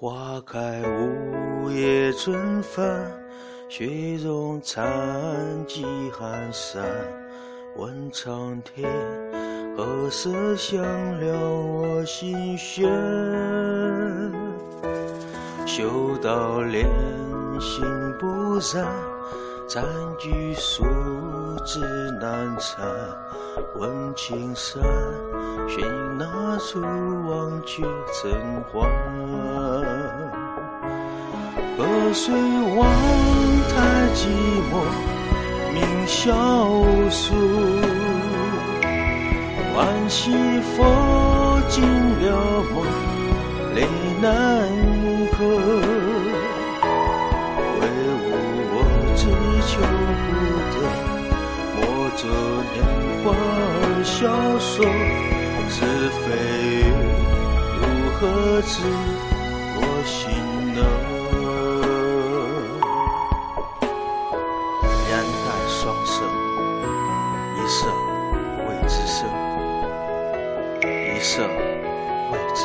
花开五月春分，雪融残几寒山。问苍天，何时相了我心弦？修道莲心不染，暂居数指难缠。问青山，寻那处忘却尘寰。河水望太寂寞，名萧疏。浣溪佛尽了梦，泪难合。而萧索。是非如何知我心呢？双色，一色谓之生，一色谓之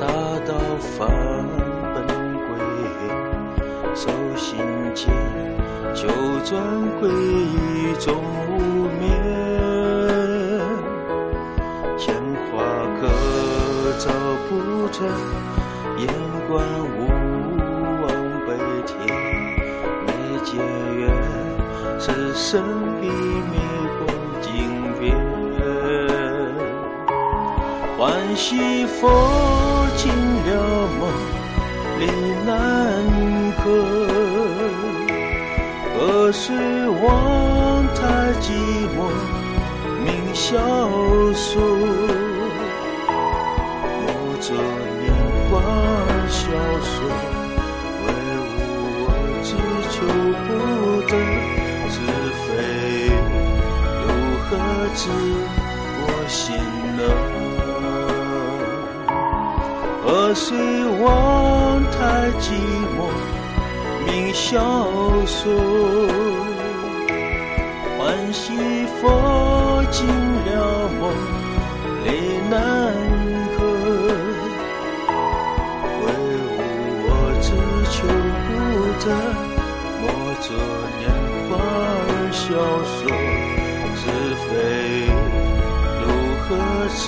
大道返本归。守心间，九转归一终无眠。鲜花可照不穿，眼观无望悲天。眉间缘，此生必灭欢喜佛尽了梦里难歌，何时忘太寂寞明萧索。河水望太寂寞，名萧索。浣溪佛尽了梦，泪难合。唯吾我只求不得，莫作年华而萧索。是非如何知？